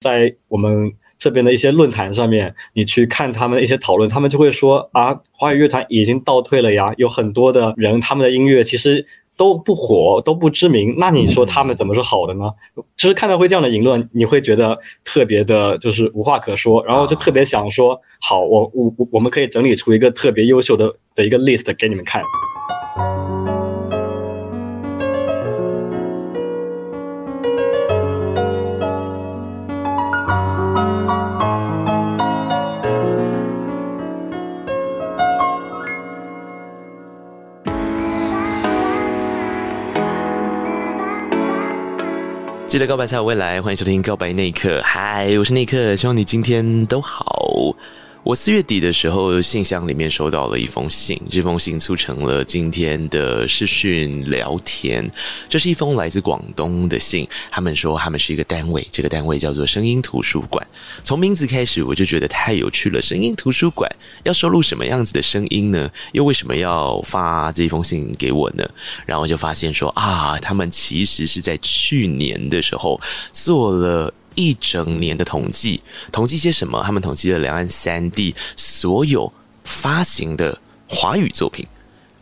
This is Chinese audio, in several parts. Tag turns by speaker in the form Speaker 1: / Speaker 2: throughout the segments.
Speaker 1: 在我们这边的一些论坛上面，你去看他们的一些讨论，他们就会说啊，华语乐坛已经倒退了呀，有很多的人他们的音乐其实都不火，都不知名，那你说他们怎么是好的呢？就是看到会这样的言论，你会觉得特别的，就是无话可说，然后就特别想说，好，我我我们可以整理出一个特别优秀的的一个 list 给你们看。
Speaker 2: 记得告白才有未来，欢迎收听《告白那一刻》。嗨，我是那一刻，希望你今天都好。我四月底的时候，信箱里面收到了一封信，这封信促成了今天的视讯聊天。这是一封来自广东的信，他们说他们是一个单位，这个单位叫做声音图书馆。从名字开始，我就觉得太有趣了。声音图书馆要收录什么样子的声音呢？又为什么要发这封信给我呢？然后就发现说啊，他们其实是在去年的时候做了。一整年的统计，统计些什么？他们统计了两岸三地所有发行的华语作品，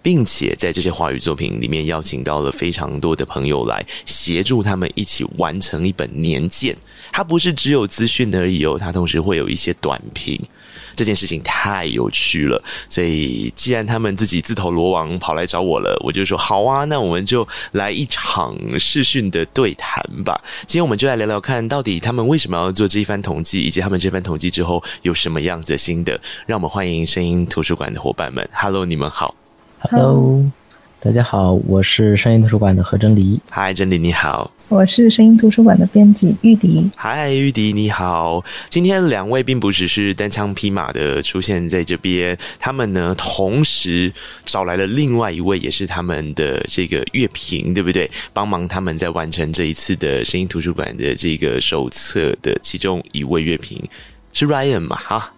Speaker 2: 并且在这些华语作品里面邀请到了非常多的朋友来协助他们一起完成一本年鉴。它不是只有资讯而已哦，它同时会有一些短评。这件事情太有趣了，所以既然他们自己自投罗网跑来找我了，我就说好啊，那我们就来一场视讯的对谈吧。今天我们就来聊聊看，到底他们为什么要做这一番统计，以及他们这番统计之后有什么样子的心得。让我们欢迎声音图书馆的伙伴们，Hello，你们好
Speaker 3: ，Hello，大家好，我是声音图书馆的何真理
Speaker 2: ，Hi，真理你好。
Speaker 4: 我是声音图书馆的编辑玉迪。
Speaker 2: 嗨，玉迪你好。今天两位并不只是单枪匹马的出现在这边，他们呢同时找来了另外一位，也是他们的这个乐评，对不对？帮忙他们在完成这一次的声音图书馆的这个手册的其中一位乐评是 Ryan 嘛？哈，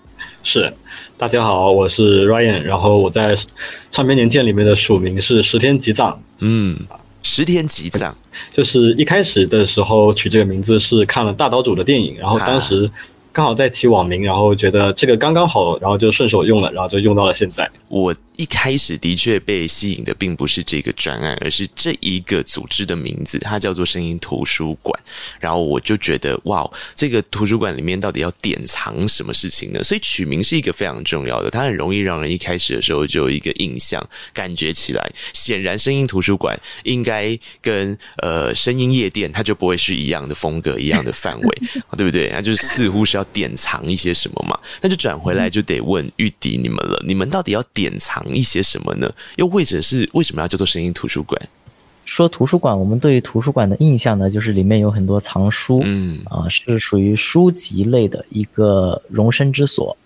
Speaker 1: 是。大家好，我是 Ryan，然后我在唱片年鉴里面的署名是石天吉藏。
Speaker 2: 嗯。石天吉藏，
Speaker 1: 就是一开始的时候取这个名字是看了大岛主的电影，然后当时刚好在起网名，然后觉得这个刚刚好，然后就顺手用了，然后就用到了现在。
Speaker 2: 我。一开始的确被吸引的并不是这个专案，而是这一个组织的名字，它叫做声音图书馆。然后我就觉得，哇，这个图书馆里面到底要典藏什么事情呢？所以取名是一个非常重要的，它很容易让人一开始的时候就有一个印象，感觉起来，显然声音图书馆应该跟呃声音夜店它就不会是一样的风格、一样的范围，对不对？那就是似乎是要典藏一些什么嘛。那就转回来就得问玉迪你们了，你们到底要典藏一些什么呢？又或者是为什么要叫做声音图书馆？
Speaker 3: 说图书馆，我们对于图书馆的印象呢，就是里面有很多藏书，嗯啊，是属于书籍类的一个容身之所。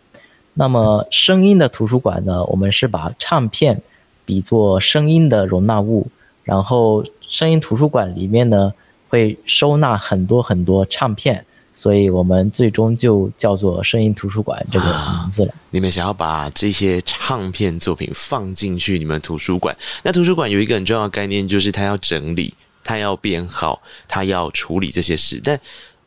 Speaker 3: 那么声音的图书馆呢，我们是把唱片比作声音的容纳物，然后声音图书馆里面呢会收纳很多很多唱片。所以我们最终就叫做声音图书馆这个名字了。啊，
Speaker 2: 你们想要把这些唱片作品放进去你们图书馆，那图书馆有一个很重要的概念，就是它要整理，它要编号，它要处理这些事。但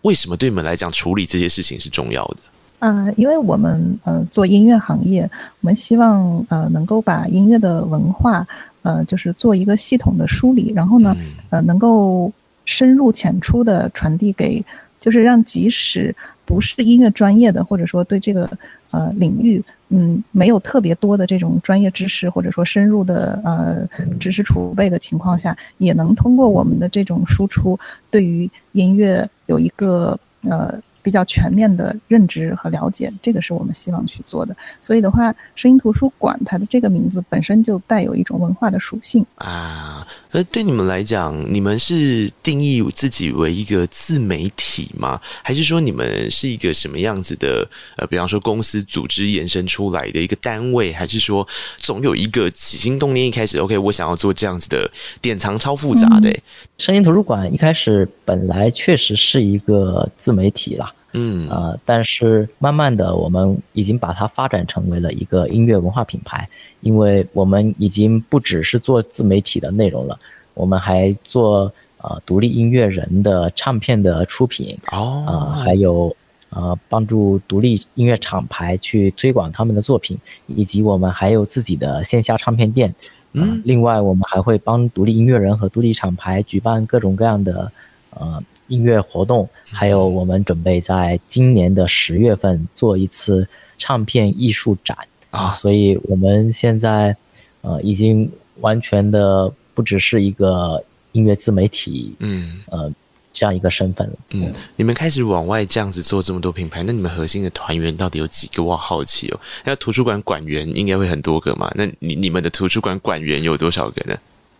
Speaker 2: 为什么对你们来讲处理这些事情是重要的？
Speaker 4: 呃，因为我们呃做音乐行业，我们希望呃能够把音乐的文化呃就是做一个系统的梳理，然后呢，嗯，呃能够深入浅出的传递给。就是让即使不是音乐专业的，或者说对这个呃领域嗯没有特别多的这种专业知识，或者说深入的呃知识储备的情况下，也能通过我们的这种输出，对于音乐有一个呃。比较全面的认知和了解，这个是我们希望去做的。所以的话，声音图书馆它的这个名字本身就带有一种文化的属性
Speaker 2: 啊。那对你们来讲，你们是定义自己为一个自媒体吗？还是说你们是一个什么样子的？呃，比方说公司组织延伸出来的一个单位，还是说总有一个起心动念一开始，OK，我想要做这样子的典藏超复杂的、欸嗯、
Speaker 3: 声音图书馆一开始本来确实是一个自媒体啦。
Speaker 2: 嗯。
Speaker 3: 呃，但是慢慢的，我们已经把它发展成为了一个音乐文化品牌，因为我们已经不只是做自媒体的内容了，我们还做呃独立音乐人的唱片的出品
Speaker 2: 哦，
Speaker 3: 呃，还有呃帮助独立音乐厂牌去推广他们的作品，以及我们还有自己的线下唱片店。嗯、呃，另外我们还会帮独立音乐人和独立厂牌举办各种各样的呃音乐活动，还有我们准备在今年的十月份做一次唱片艺术展啊、呃，所以我们现在呃已经完全的不只是一个。音乐自媒体，嗯，呃，这样一个身份了，
Speaker 2: 嗯，你们开始往外这样子做这么多品牌，那你们核心的团员到底有几个？我好奇哦。那图书馆馆员应该会很多个嘛？那你你们的图书馆馆员有多少个呢？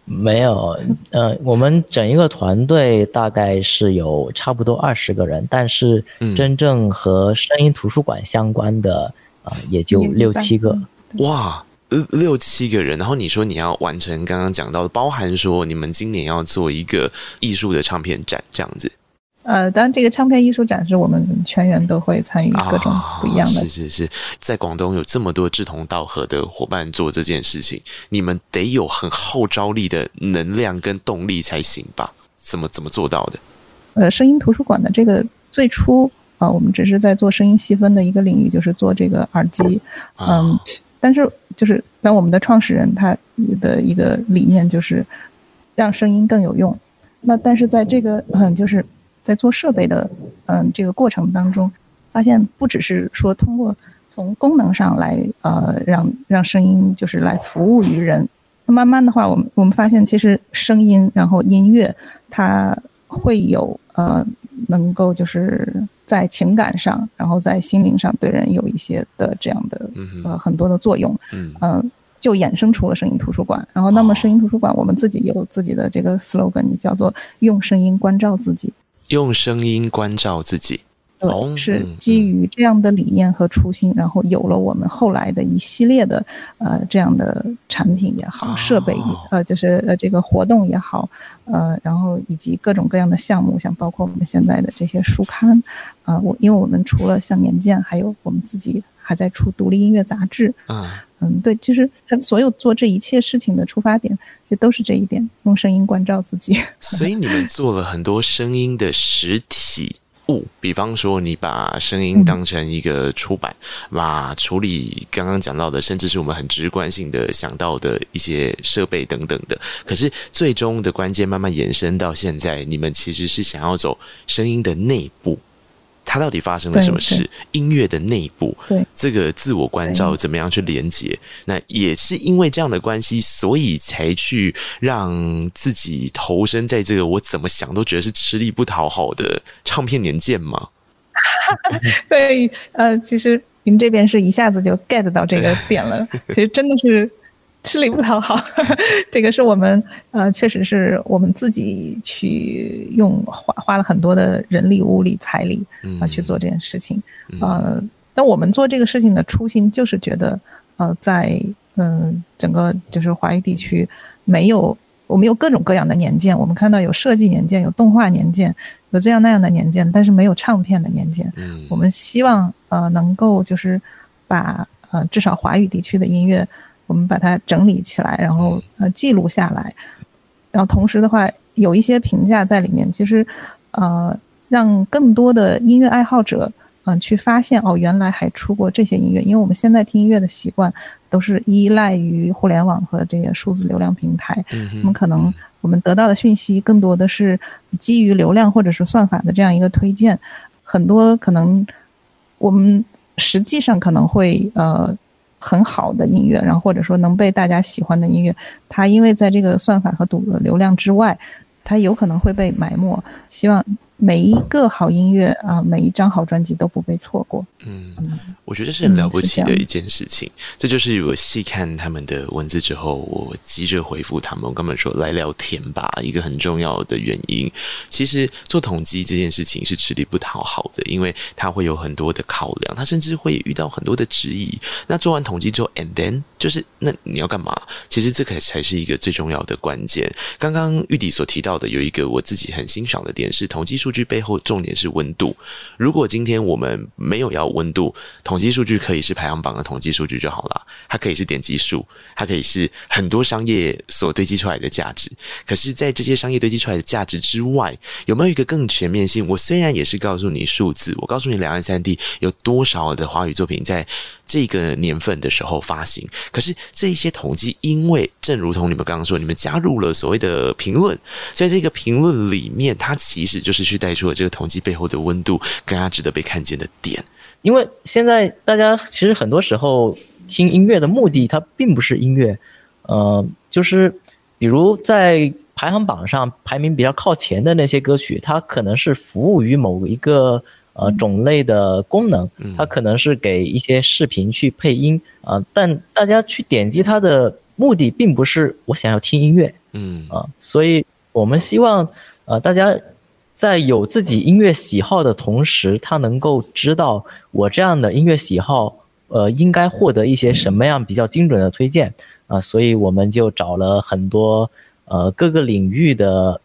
Speaker 3: 没有，呃，我们整一个团队大概是有差不多二十个人，但是真正和声音图书馆相关的啊、呃，也就六七个。
Speaker 2: 哇！六七个人，然后你说你要完成刚刚讲到的，包含说你们今年要做一个艺术的唱片展，这样子。
Speaker 4: 呃，当然这个唱片艺术展是我们全员都会参与各种不一样的。
Speaker 2: 哦、是是是，在广东有这么多志同道合的伙伴做这件事情，你们得有很号召力的能量跟动力才行吧？怎么怎么做到的？
Speaker 4: 呃，声音图书馆的这个最初啊、呃，我们只是在做声音细分的一个领域，就是做这个耳机，嗯。哦但是，就是让我们的创始人他的一个理念就是让声音更有用。那但是在这个嗯，就是在做设备的嗯这个过程当中，发现不只是说通过从功能上来呃让让声音就是来服务于人。那慢慢的话，我们我们发现其实声音然后音乐它会有呃能够就是。在情感上，然后在心灵上，对人有一些的这样的呃很多的作用，嗯、呃，就衍生出了声音图书馆。然后，那么声音图书馆，我们自己有自己的这个 slogan，叫做“用声音关照自己”。
Speaker 2: 用声音关照自己。
Speaker 4: 对，是基于这样的理念和初心，然后有了我们后来的一系列的呃这样的产品也好，设备也呃就是呃这个活动也好，呃然后以及各种各样的项目，像包括我们现在的这些书刊，啊我因为我们除了像年鉴，还有我们自己还在出独立音乐杂志，嗯嗯对，就是他所有做这一切事情的出发点，就都是这一点，用声音关照自己。
Speaker 2: 所以你们做了很多声音的实体。物，比方说你把声音当成一个出版，把处理刚刚讲到的，甚至是我们很直观性的想到的一些设备等等的。可是最终的关键慢慢延伸到现在，你们其实是想要走声音的内部。它到底发生了什么事？音乐的内部，
Speaker 4: 对
Speaker 2: 这个自我关照怎么样去连接？那也是因为这样的关系，所以才去让自己投身在这个我怎么想都觉得是吃力不讨好的唱片年鉴吗？
Speaker 4: 对，呃，其实您这边是一下子就 get 到这个点了，其实真的是。吃力不讨好，这个是我们呃，确实是我们自己去用花花了很多的人力、物力、财力啊去做这件事情。呃，但我们做这个事情的初心就是觉得，呃，在嗯、呃、整个就是华语地区没有我们有各种各样的年鉴，我们看到有设计年鉴、有动画年鉴、有这样那样的年鉴，但是没有唱片的年鉴。我们希望呃能够就是把呃至少华语地区的音乐。我们把它整理起来，然后呃记录下来，然后同时的话有一些评价在里面，其实呃让更多的音乐爱好者嗯、呃、去发现哦，原来还出过这些音乐，因为我们现在听音乐的习惯都是依赖于互联网和这些数字流量平台，我们可能我们得到的讯息更多的是基于流量或者是算法的这样一个推荐，很多可能我们实际上可能会呃。很好的音乐，然后或者说能被大家喜欢的音乐，它因为在这个算法和赌的流量之外，它有可能会被埋没。希望。每一个好音乐啊，每一张好专辑都不被错过。嗯，
Speaker 2: 我觉得是很了不起的一件事情。嗯、这，这就是我细看他们的文字之后，我急着回复他们，我跟他们说来聊天吧。一个很重要的原因，其实做统计这件事情是吃力不讨好的，因为它会有很多的考量，它甚至会遇到很多的质疑。那做完统计之后，and then 就是那你要干嘛？其实这个才是一个最重要的关键。刚刚玉迪所提到的有一个我自己很欣赏的点是统计数。数据背后重点是温度。如果今天我们没有要温度，统计数据可以是排行榜的统计数据就好了，它可以是点击数，它可以是很多商业所堆积出来的价值。可是，在这些商业堆积出来的价值之外，有没有一个更全面性？我虽然也是告诉你数字，我告诉你两岸三地有多少的华语作品在这个年份的时候发行，可是这一些统计，因为正如同你们刚刚说，你们加入了所谓的评论，在这个评论里面，它其实就是去带出了这个统计背后的温度，更加值得被看见的点。
Speaker 3: 因为现在大家其实很多时候听音乐的目的，它并不是音乐，呃，就是比如在排行榜上排名比较靠前的那些歌曲，它可能是服务于某一个。呃，种类的功能，它可能是给一些视频去配音啊、呃，但大家去点击它的目的并不是我想要听音乐，嗯啊、呃，所以我们希望呃大家在有自己音乐喜好的同时，他能够知道我这样的音乐喜好，呃，应该获得一些什么样比较精准的推荐啊、呃，所以我们就找了很多呃各个领域的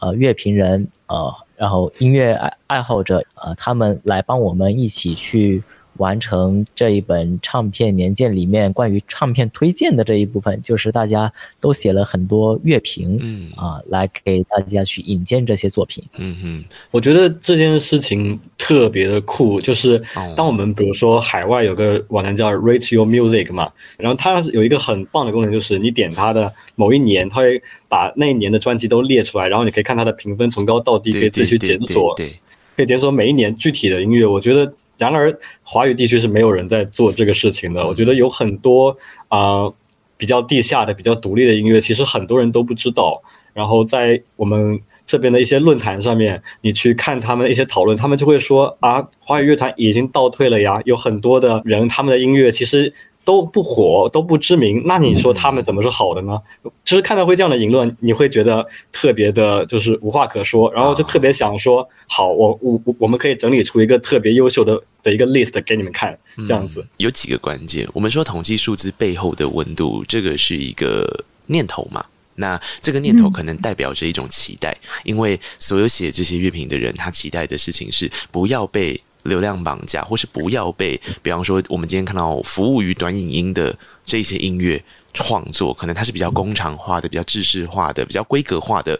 Speaker 3: 呃乐评人呃。然后音乐爱爱好者，呃，他们来帮我们一起去完成这一本唱片年鉴里面关于唱片推荐的这一部分，就是大家都写了很多乐评，嗯啊，来给大家去引荐这些作品。
Speaker 1: 嗯嗯，我觉得这件事情特别的酷，就是当我们比如说海外有个网站叫 Rate Your Music 嘛，然后它有一个很棒的功能，就是你点它的某一年，它会。把那一年的专辑都列出来，然后你可以看它的评分从高到低，可以自己去检索，对可以检索每一年具体的音乐。我觉得，然而华语地区是没有人在做这个事情的。我觉得有很多啊、呃、比较地下的、比较独立的音乐，其实很多人都不知道。然后在我们这边的一些论坛上面，你去看他们的一些讨论，他们就会说啊，华语乐坛已经倒退了呀。有很多的人，他们的音乐其实。都不火，都不知名，那你说他们怎么是好的呢？就是看到会这样的言论，你会觉得特别的，就是无话可说，然后就特别想说，好，我我我们可以整理出一个特别优秀的的一个 list 给你们看，这样子。
Speaker 2: 嗯，有几个关键，我们说统计数字背后的温度，这个是一个念头嘛？那这个念头可能代表着一种期待，因为所有写这些乐评的人，他期待的事情是不要被。流量绑架，或是不要被，比方说，我们今天看到服务于短影音的这些音乐创作，可能它是比较工厂化的、比较制式化的、比较规格化的、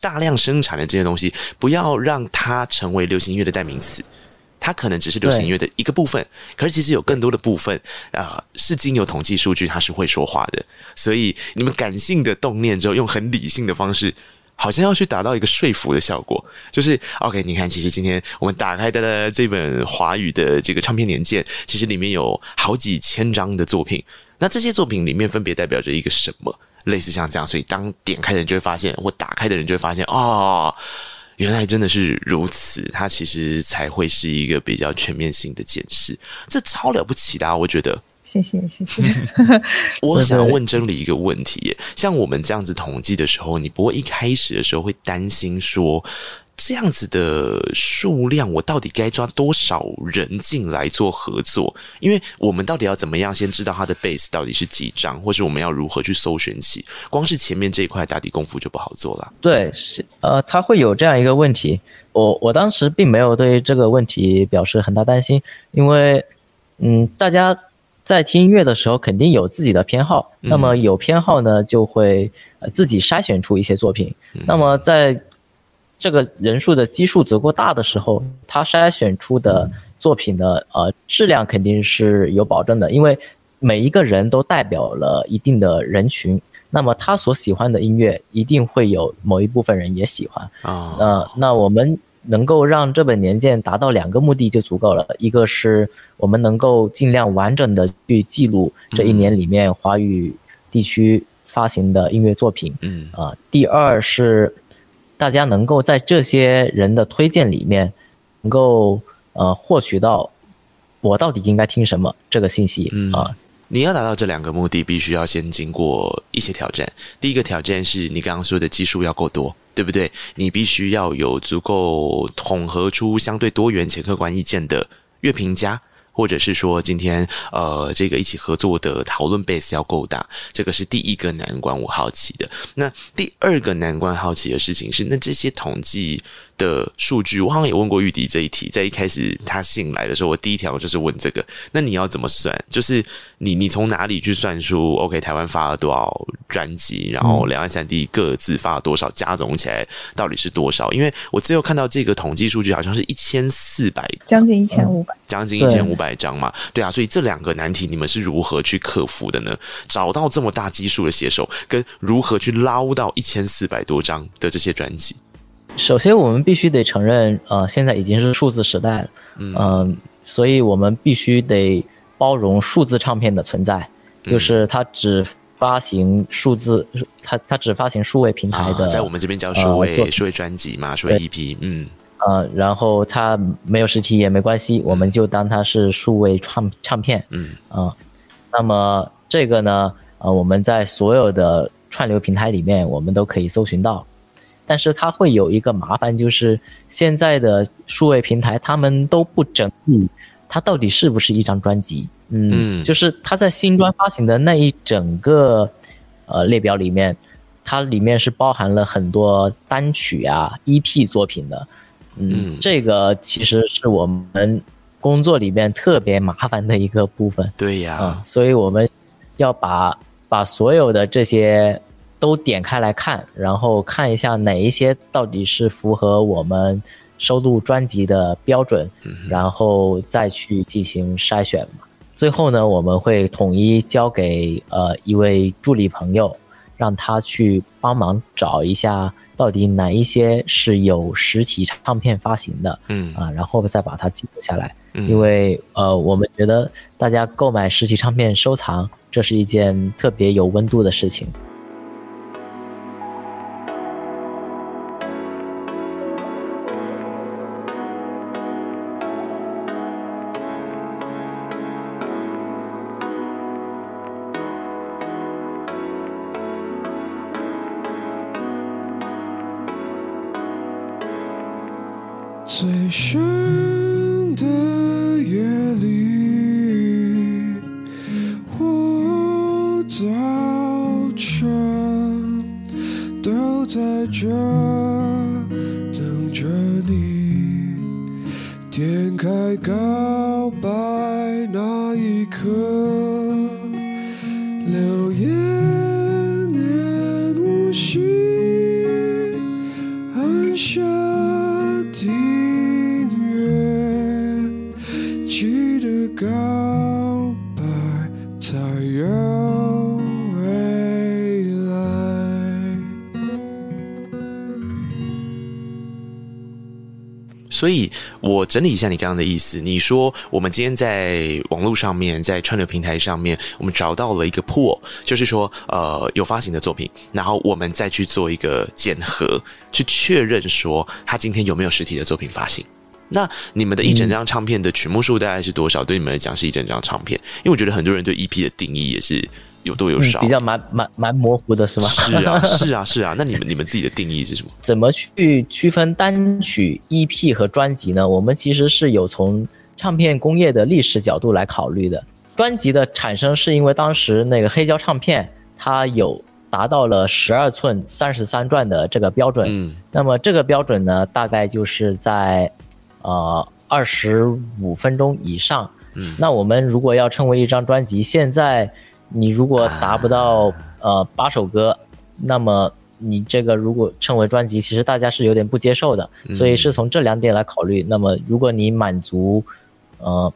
Speaker 2: 大量生产的这些东西，不要让它成为流行音乐的代名词。它可能只是流行音乐的一个部分，可是其实有更多的部分啊、是经由统计数据，它是会说话的。所以你们感性的动念之后，用很理性的方式。好像要去达到一个说服的效果，就是 OK。你看，其实今天我们打开的这本华语的这个唱片年鉴，其实里面有好几千张的作品。那这些作品里面分别代表着一个什么？类似像这样，所以当点开的人就会发现，或打开的人就会发现，哦，原来真的是如此。它其实才会是一个比较全面性的检视，这超了不起的，我觉得。
Speaker 4: 谢谢谢谢。
Speaker 2: 我想问真理一个问题：像我们这样子统计的时候，你不会一开始的时候会担心说，这样子的数量，我到底该抓多少人进来做合作？因为我们到底要怎么样先知道它的 base 到底是几张，或是我们要如何去搜寻起？光是前面这一块打底功夫就不好做了。
Speaker 3: 对，是呃，他会有这样一个问题。我我当时并没有对这个问题表示很大担心，因为嗯，大家。在听音乐的时候，肯定有自己的偏好。那么有偏好呢，就会呃自己筛选出一些作品。那么在这个人数的基数足够大的时候，他筛选出的作品的呃质量肯定是有保证的，因为每一个人都代表了一定的人群。那么他所喜欢的音乐，一定会有某一部分人也喜欢啊。呃，那我们。能够让这本年鉴达到两个目的就足够了，一个是我们能够尽量完整的去记录这一年里面华语地区发行的音乐作品，嗯啊，第二是大家能够在这些人的推荐里面能够呃获取到我到底应该听什么这个信息啊。
Speaker 2: 你要达到这两个目的，必须要先经过一些挑战。第一个挑战是你刚刚说的技术要够多，对不对？你必须要有足够统合出相对多元且客观意见的乐评家，或者是说今天呃这个一起合作的讨论 base 要够大，这个是第一个难关。我好奇的。那第二个难关好奇的事情是，那这些统计的数据，我好像也问过玉迪这一题，在一开始他信来的时候，我第一条就是问这个。那你要怎么算？就是你你从哪里去算出 OK 台湾发了多少专辑，然后两岸三地各自发了多少，加总起来到底是多少？因为我最后看到这个统计数据，好像是一千四百，
Speaker 4: 将近一千五百，
Speaker 2: 将近一千五百张嘛。对啊，所以这两个难题你们是如何去克服的呢？找到这么大基数的写手，跟如何去捞到一千四百多张的这些专辑？
Speaker 3: 首先，我们必须得承认，呃，现在已经是数字时代了，嗯、呃，所以我们必须得包容数字唱片的存在，嗯、就是它只发行数字，它它只发行数位平台的，啊、
Speaker 2: 在我们这边叫数位、呃、数位专辑嘛，数位 EP，嗯，
Speaker 3: 呃，然后它没有实体也没关系，我们就当它是数位唱唱片，嗯。啊、呃，那么这个呢，呃，我们在所有的串流平台里面，我们都可以搜寻到。但是它会有一个麻烦，就是现在的数位平台他们都不整理它到底是不是一张专辑。嗯，就是它在新专发行的那一整个呃列表里面，它里面是包含了很多单曲啊、EP 作品的。嗯，这个其实是我们工作里面特别麻烦的一个部分。
Speaker 2: 对呀，
Speaker 3: 嗯，所以我们要把把所有的这些。都点开来看，然后看一下哪一些到底是符合我们收录专辑的标准，然后再去进行筛选嘛。最后呢，我们会统一交给呃一位助理朋友，让他去帮忙找一下到底哪一些是有实体唱片发行的，嗯啊，然后再把它记录下来。因为呃，我们觉得大家购买实体唱片收藏，这是一件特别有温度的事情。
Speaker 5: 深的夜里，我早晨，都在这等着你。点开告白那一刻，留言念无心，
Speaker 2: 所以，我整理一下你刚刚的意思。你说，我们今天在网络上面，在串流平台上面，我们找到了一个 pool，就是说，呃，有发行的作品，然后我们再去做一个检核，去确认说他今天有没有实体的作品发行。那你们的一整张唱片的曲目数大概是多少？对你们来讲是一整张唱片？因为我觉得很多人对 EP 的定义也是。有多有少，
Speaker 3: 嗯、比较蛮蛮蛮模糊的是吗？
Speaker 2: 是啊，是啊，是啊。那你们你们自己的定义是什么？
Speaker 3: 怎么去区分单曲、EP 和专辑呢？我们其实是有从唱片工业的历史角度来考虑的。专辑的产生是因为当时那个黑胶唱片它有达到了十二寸三十三转的这个标准。嗯。那么这个标准呢，大概就是在呃二十五分钟以上。嗯。那我们如果要称为一张专辑，现在。你如果达不到呃八首歌，那么你这个如果称为专辑，其实大家是有点不接受的。所以是从这两点来考虑。那么如果你满足呃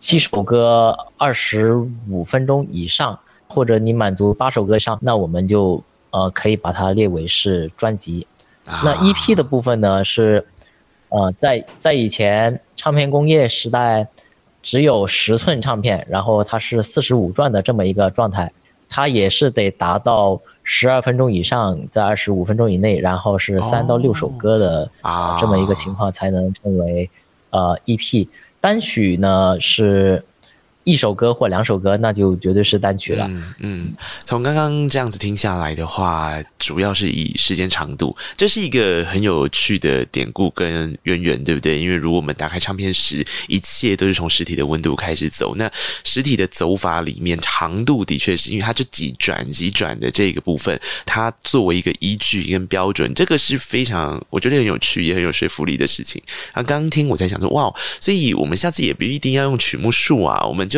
Speaker 3: 七首歌二十五分钟以上，或者你满足八首歌以上，那我们就呃可以把它列为是专辑。那 EP 的部分呢是呃在在以前唱片工业时代。只有十寸唱片，然后它是四十五转的这么一个状态，它也是得达到十二分钟以上，在二十五分钟以内，然后是三到六首歌的这么一个情况才能称为呃 EP。单曲呢是一首歌或两首歌，那就绝对是单曲了。
Speaker 2: 嗯，从刚刚这样子听下来的话，主要是以时间长度，这是一个很有趣的典故跟渊源，对不对？因为如果我们打开唱片时，一切都是从实体的温度开始走。那实体的走法里面，长度的确是因为它就几转几转的这个部分，它作为一个依据跟标准，这个是非常我觉得很有趣也很有说服力的事情。啊，刚刚听我在想说，哇，所以我们下次也不一定要用曲目数啊，我们就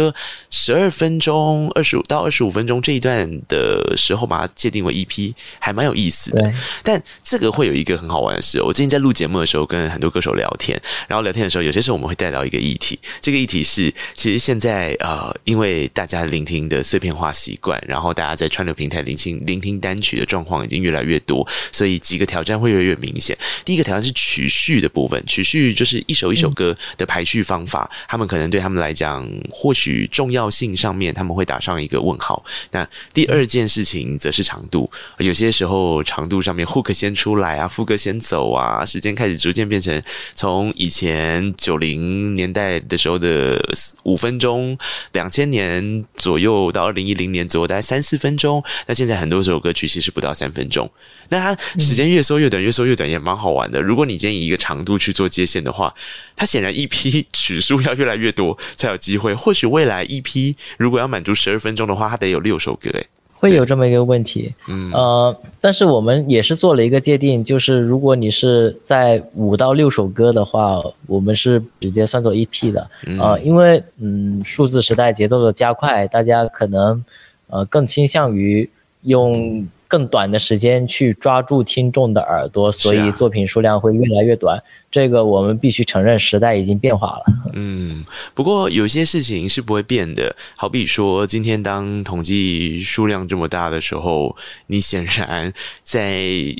Speaker 2: 十二分钟、二十五到二十五分钟这一段的时候，把它界定为 EP，还蛮有意思的。但这个会有一个很好玩的事，我最近在录节目的时候，跟很多歌手聊天，然后聊天的时候，有些时候我们会带到一个议题，这个议题是，其实现在呃，因为大家聆听的碎片化习惯，然后大家在串流平台聆听聆听单曲的状况已经越来越多，所以几个挑战会越来越明显。第一个挑战是曲序的部分，曲序就是一首一首歌的排序方法，他们可能对他们来讲，或许重要性上面他们会打上一个问号。那第二件事情则是长度，有些时候长度上面 hook 先出来啊，副歌先走啊，时间开始逐渐变成从以前九零年代的时候的五分钟，两千年左右到二零一零年左右大概三四分钟，那现在很多首歌曲其实不到三分钟。那它时间越缩越短，越缩越短也蛮好玩的。如果你今天以一个长度去做接线的话，它显然 EP 曲数要越来越多才有机会。或许未来 EP 如果要满足十二分钟的话，它得有六首歌诶，
Speaker 3: 会有这么一个问题。嗯呃，但是我们也是做了一个界定，就是如果你是在五到六首歌的话，我们是直接算作 EP 的。呃，因为嗯，数字时代节奏的加快，大家可能呃更倾向于用。更短的时间去抓住听众的耳朵，所以作品数量会越来越短。啊、这个我们必须承认，时代已经变化了。
Speaker 2: 嗯，不过有些事情是不会变的，好比说，今天当统计数量这么大的时候，你显然在。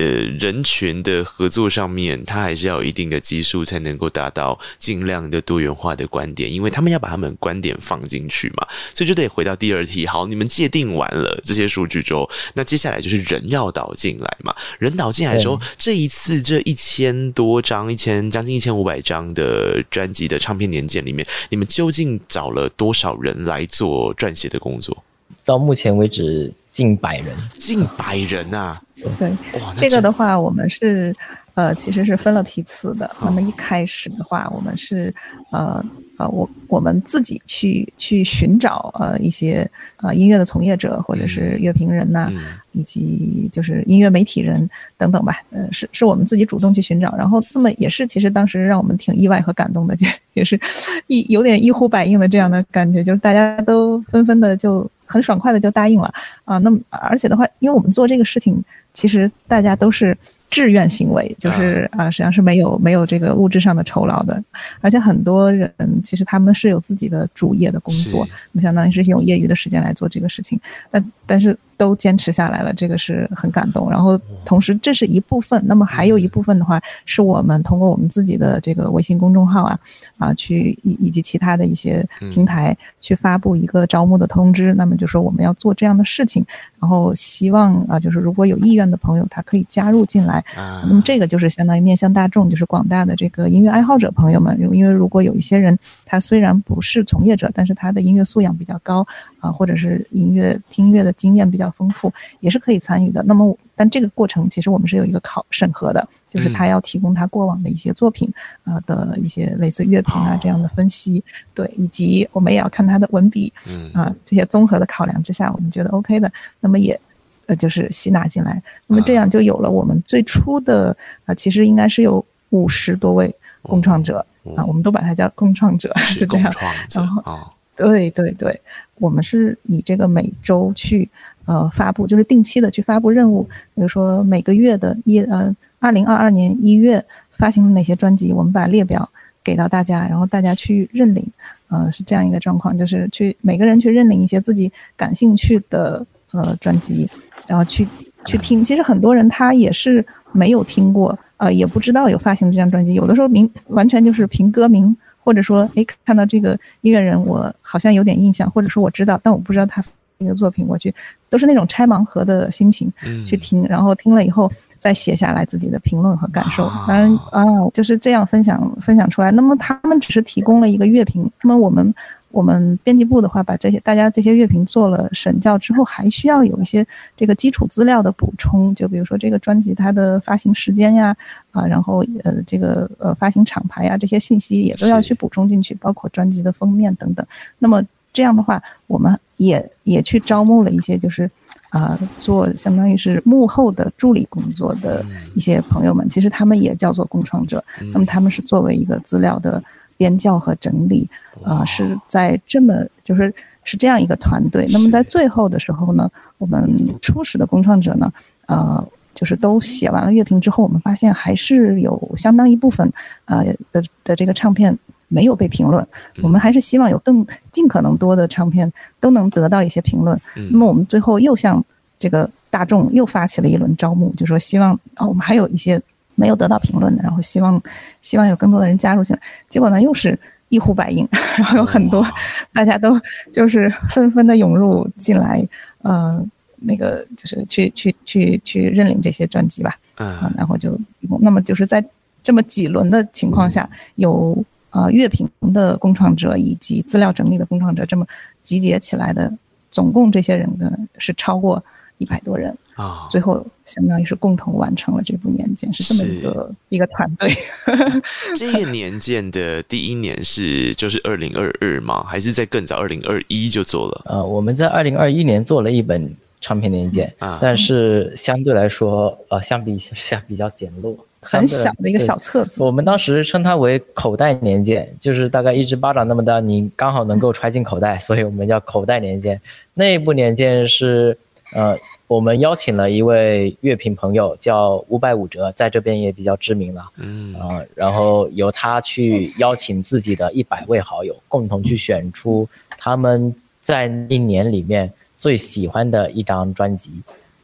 Speaker 2: 呃，人群的合作上面，它还是要有一定的基数，才能够达到尽量的多元化的观点，因为他们要把他们观点放进去嘛，所以就得回到第二题。好，你们界定完了这些数据之后，那接下来就是人要导进来嘛。人导进来之后，这一次这一千多张、一千将近一千五百张的专辑的唱片年鉴里面，你们究竟找了多少人来做撰写的工作？
Speaker 3: 到目前为止，近百人，
Speaker 2: 近百人啊。
Speaker 4: 对，这个的话，我们是呃，其实是分了批次的。那么一开始的话，我们是呃呃，我我们自己去去寻找呃一些呃音乐的从业者或者是乐评人呐、啊，以及就是音乐媒体人等等吧。呃，是是我们自己主动去寻找，然后那么也是其实当时让我们挺意外和感动的，就 也是一有点一呼百应的这样的感觉，就是大家都纷纷的就很爽快的就答应了啊。那么而且的话，因为我们做这个事情。其实大家都是志愿行为，就是啊，实际上是没有没有这个物质上的酬劳的，而且很多人其实他们是有自己的主业的工作，那相当于是用业余的时间来做这个事情，但但是。都坚持下来了，这个是很感动。然后同时这是一部分，那么还有一部分的话，是我们通过我们自己的这个微信公众号啊啊，去以以及其他的一些平台去发布一个招募的通知。那么就说我们要做这样的事情，然后希望啊，就是如果有意愿的朋友，他可以加入进来。那么这个就是相当于面向大众，就是广大的这个音乐爱好者朋友们。因为如果有一些人，他虽然不是从业者，但是他的音乐素养比较高啊，或者是音乐听音乐的经验比较。丰富也是可以参与的。那么，但这个过程其实我们是有一个考审核的，就是他要提供他过往的一些作品啊的一些类似乐评啊这样的分析，对，以及我们也要看他的文笔，啊这些综合的考量之下，我们觉得 OK 的，那么也呃就是吸纳进来。那么这样就有了我们最初的啊，其实应该是有五十多位共创者啊，我们都把它叫共创者，是 这样。然后，对对对，我们是以这个每周去。呃，发布就是定期的去发布任务，比如说每个月的一呃，二零二二年一月发行哪些专辑，我们把列表给到大家，然后大家去认领，呃，是这样一个状况，就是去每个人去认领一些自己感兴趣的呃专辑，然后去去听。其实很多人他也是没有听过，呃，也不知道有发行这张专辑，有的时候名完全就是凭歌名，或者说哎看到这个音乐人我好像有点印象，或者说我知道，但我不知道他。那个作品，我去都是那种拆盲盒的心情去听，然后听了以后再写下来自己的评论和感受。当然啊，就是这样分享分享出来。那么他们只是提供了一个乐评，那么我们。我们编辑部的话，把这些大家这些乐评做了审校之后，还需要有一些这个基础资料的补充，就比如说这个专辑它的发行时间呀，啊，然后呃这个呃发行厂牌呀这些信息也都要去补充进去，包括专辑的封面等等。那么这样的话，我们也也去招募了一些就是啊做相当于是幕后的助理工作的一些朋友们，其实他们也叫做共创者，那么他们是作为一个资料的。编校和整理，啊、呃，是在这么就是是这样一个团队。那么在最后的时候呢，我们初始的共创者呢，呃，就是都写完了乐评之后，我们发现还是有相当一部分，呃的的这个唱片没有被评论。我们还是希望有更尽可能多的唱片都能得到一些评论。那么我们最后又向这个大众又发起了一轮招募，就说希望啊、哦，我们还有一些。没有得到评论的，然后希望希望有更多的人加入进来，结果呢又是一呼百应，然后有很多大家都就是纷纷的涌入进来，呃，那个就是去去去去认领这些专辑吧，啊，然后就那么就是在这么几轮的情况下，有呃乐评的共创者以及资料整理的共创者这么集结起来的，总共这些人呢是超过一百多人。啊，最后相当于是共同完成了这部年鉴，是这么一个一个团队。
Speaker 2: 这个年鉴的第一年是就是二零二二吗？还是在更早二零二一就做了？
Speaker 3: 呃，我们在二零二一年做了一本唱片年鉴，啊，但是相对来说，呃，相比下比较简陋，
Speaker 4: 很小的一个小册子。
Speaker 3: 我们当时称它为口袋年鉴，就是大概一只巴掌那么大，你刚好能够揣进口袋，所以我们叫口袋年鉴。那一部年鉴是呃。我们邀请了一位乐评朋友，叫五百五折，在这边也比较知名了。嗯啊、呃，然后由他去邀请自己的一百位好友，共同去选出他们在一年里面最喜欢的一张专辑，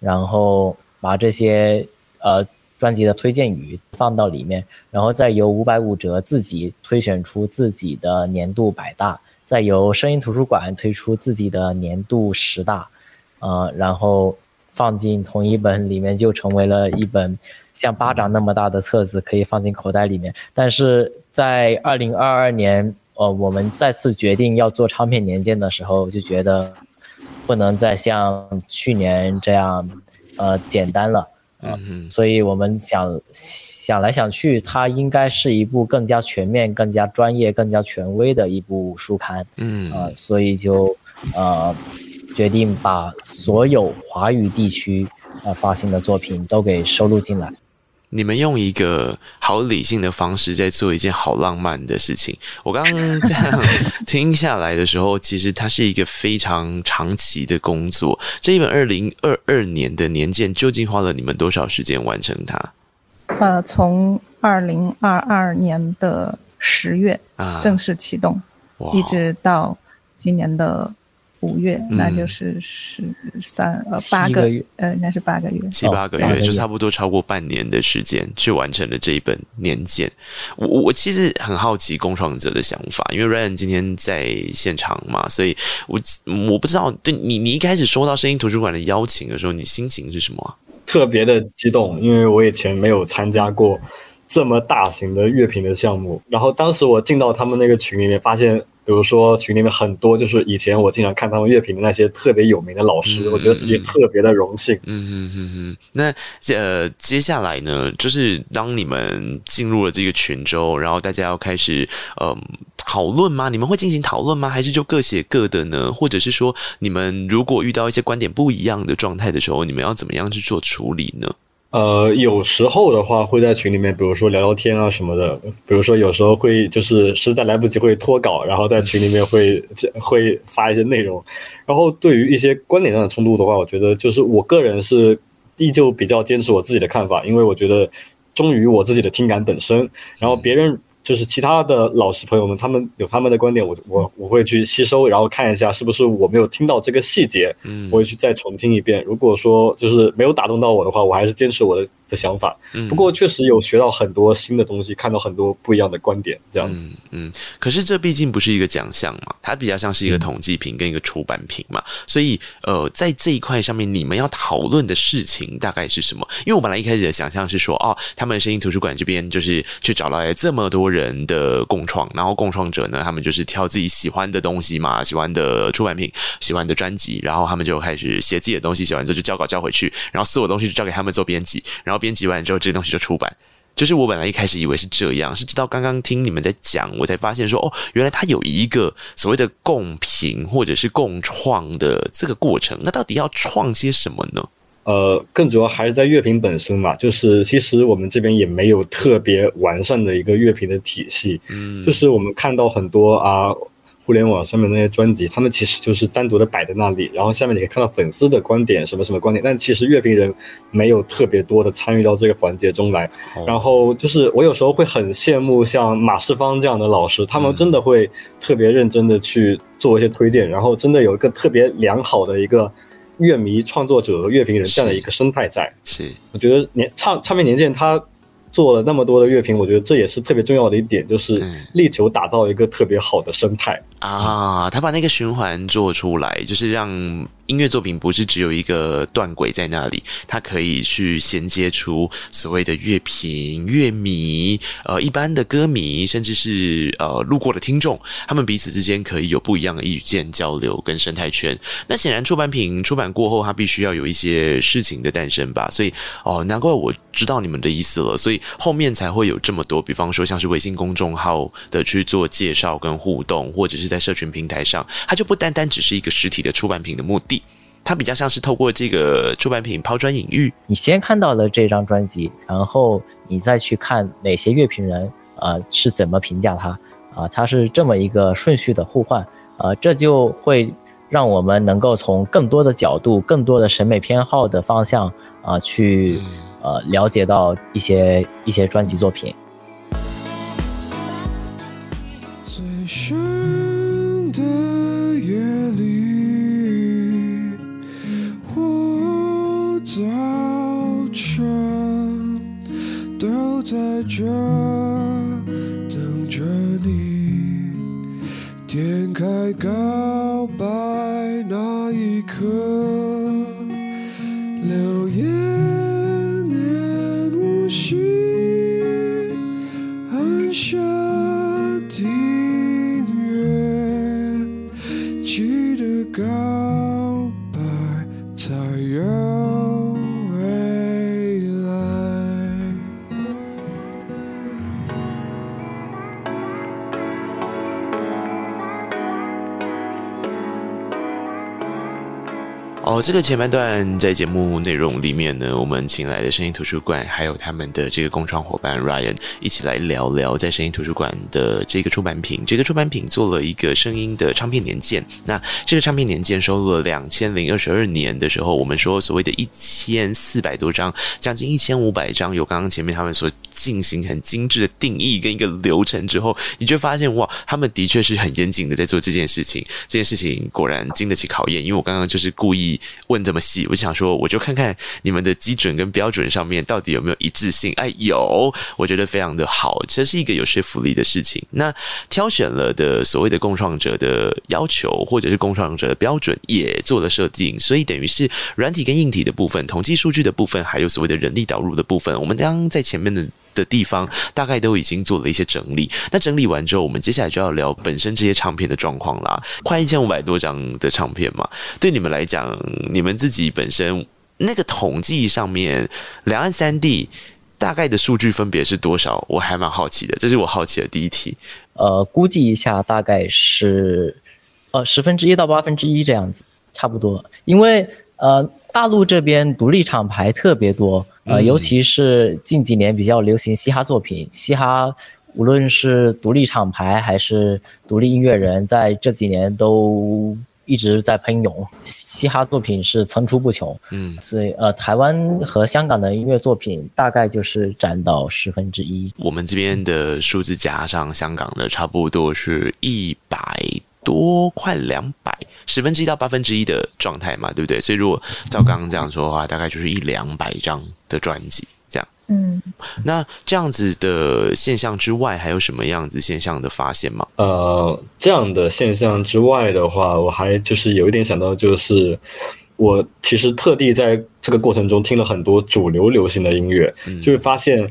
Speaker 3: 然后把这些呃专辑的推荐语放到里面，然后再由五百五折自己推选出自己的年度百大，再由声音图书馆推出自己的年度十大，呃，然后。放进同一本里面，就成为了一本像巴掌那么大的册子，可以放进口袋里面。但是在二零二二年，呃，我们再次决定要做唱片年鉴的时候，就觉得不能再像去年这样，呃，简单了。嗯、呃，所以我们想想来想去，它应该是一部更加全面、更加专业、更加权威的一部书刊。嗯，呃，所以就呃。决定把所有华语地区呃发行的作品都给收录进来。
Speaker 2: 你们用一个好理性的方式在做一件好浪漫的事情。我刚刚这样听下来的时候，其实它是一个非常长期的工作。这一本二零二二年的年鉴究竟花了你们多少时间完成它？
Speaker 4: 呃，从二零二二年的十月正式启动，啊，一直到今年的。五月，那就是十三、嗯、呃八个月，呃应该是八个月，
Speaker 2: 七八个月，哦、就差不多超过半年的时间去完成了这一本年鉴。我我其实很好奇共创者的想法，因为 Ryan 今天在现场嘛，所以我我不知道，对你你一开始收到声音图书馆的邀请的时候，你心情是什么？
Speaker 1: 特别的激动，因为我以前没有参加过这么大型的乐评的项目，然后当时我进到他们那个群里面，发现。比如说群里面很多就是以前我经常看他们乐评的那些特别有名的老师，嗯、我觉得自己特别的荣幸。
Speaker 2: 嗯嗯嗯嗯。那呃接下来呢，就是当你们进入了这个群中，然后大家要开始嗯、呃、讨论吗？你们会进行讨论吗？还是就各写各的呢？或者是说你们如果遇到一些观点不一样的状态的时候，你们要怎么样去做处理呢？
Speaker 1: 呃，有时候的话会在群里面，比如说聊聊天啊什么的。比如说有时候会就是实在来不及会脱稿，然后在群里面会 会发一些内容。然后对于一些观点上的冲突的话，我觉得就是我个人是依旧比较坚持我自己的看法，因为我觉得忠于我自己的听感本身。然后别人就是其他的老师朋友们，他们有他们的观点，我我我会去吸收，然后看一下是不是我没有听到这个细节，嗯，我会去再重听一遍。如果说就是没有打动到我的话，我还是坚持我的的想法。不过确实有学到很多新的东西，看到很多不一样的观点，这样子。
Speaker 2: 嗯，嗯，可是这毕竟不是一个奖项嘛，它比较像是一个统计品跟一个出版品嘛，所以呃，在这一块上面，你们要讨论的事情大概是什么？因为我本来一开始的想象是说，哦，他们声音图书馆这边就是去找来这么多人。人的共创，然后共创者呢，他们就是挑自己喜欢的东西嘛，喜欢的出版品，喜欢的专辑，然后他们就开始写自己的东西，写完之后就交稿交回去，然后所有东西就交给他们做编辑，然后编辑完之后，这些东西就出版。就是我本来一开始以为是这样，是直到刚刚听你们在讲，我才发现说，哦，原来它有一个所谓的共评或者是共创的这个过程。那到底要创些什么呢？
Speaker 1: 呃，更主要还是在乐评本身嘛，就是其实我们这边也没有特别完善的一个乐评的体系，嗯，就是我们看到很多啊，互联网上面那些专辑，他们其实就是单独的摆在那里，然后下面你可以看到粉丝的观点，什么什么观点，但其实乐评人没有特别多的参与到这个环节中来，然后就是我有时候会很羡慕像马世芳这样的老师，他们真的会特别认真的去做一些推荐，然后真的有一个特别良好的一个。乐迷、创作者和乐评人这样的一个生态在，
Speaker 2: 是，是。
Speaker 1: 我觉得年唱唱片年鉴他做了那么多的乐评，我觉得这也是特别重要的一点，就是力求打造一个特别好的生态、
Speaker 2: 嗯、啊，他把那个循环做出来，就是让。音乐作品不是只有一个断轨在那里，它可以去衔接出所谓的乐评、乐迷，呃，一般的歌迷，甚至是呃路过的听众，他们彼此之间可以有不一样的意见交流跟生态圈。那显然出版品出版过后，它必须要有一些事情的诞生吧？所以哦，难怪我知道你们的意思了。所以后面才会有这么多，比方说像是微信公众号的去做介绍跟互动，或者是在社群平台上，它就不单单只是一个实体的出版品的目的。它比较像是透过这个出版品抛砖引玉。
Speaker 3: 你先看到了这张专辑，然后你再去看哪些乐评人，呃，是怎么评价它，啊、呃，它是这么一个顺序的互换，呃，这就会让我们能够从更多的角度、更多的审美偏好的方向，啊、呃，去呃了解到一些一些专辑作品。
Speaker 5: 在在这等着你，点开告白那一刻，
Speaker 2: 这个前半段在节目内容里面呢，我们请来的声音图书馆还有他们的这个共创伙伴 Ryan 一起来聊聊在声音图书馆的这个出版品。这个出版品做了一个声音的唱片年鉴。那这个唱片年鉴收录了两千零二十二年的时候，我们说所谓的一千四百多张，将近一千五百张，有刚刚前面他们所进行很精致的定义跟一个流程之后，你就发现哇，他们的确是很严谨的在做这件事情。这件事情果然经得起考验，因为我刚刚就是故意。问这么细，我就想说，我就看看你们的基准跟标准上面到底有没有一致性。哎，有，我觉得非常的好，这是一个有说服力的事情。那挑选了的所谓的共创者的要求，或者是共创者的标准，也做了设定，所以等于是软体跟硬体的部分、统计数据的部分，还有所谓的人力导入的部分，我们刚刚在前面的。的地方大概都已经做了一些整理。那整理完之后，我们接下来就要聊本身这些唱片的状况啦。快一千五百多张的唱片嘛，对你们来讲，你们自己本身那个统计上面，两岸三地大概的数据分别是多少？我还蛮好奇的，这是我好奇的第一题。
Speaker 3: 呃，估计一下，大概是呃十分之一到八分之一这样子，差不多。因为呃。大陆这边独立厂牌特别多，呃，尤其是近几年比较流行嘻哈作品，嘻哈无论是独立厂牌还是独立音乐人，在这几年都一直在喷涌，嘻哈作品是层出不穷。
Speaker 2: 嗯，
Speaker 3: 所以呃，台湾和香港的音乐作品大概就是占到十分之一。
Speaker 2: 我们这边的数字加上香港的，差不多是一百多，快两百，十分之一到八分之一的状态嘛，对不对？所以如果照刚刚这样说的话，大概就是一两百张的专辑这样。
Speaker 4: 嗯，
Speaker 2: 那这样子的现象之外，还有什么样子现象的发现吗？
Speaker 1: 呃，这样的现象之外的话，我还就是有一点想到，就是我其实特地在这个过程中听了很多主流流行的音乐，嗯、就会发现，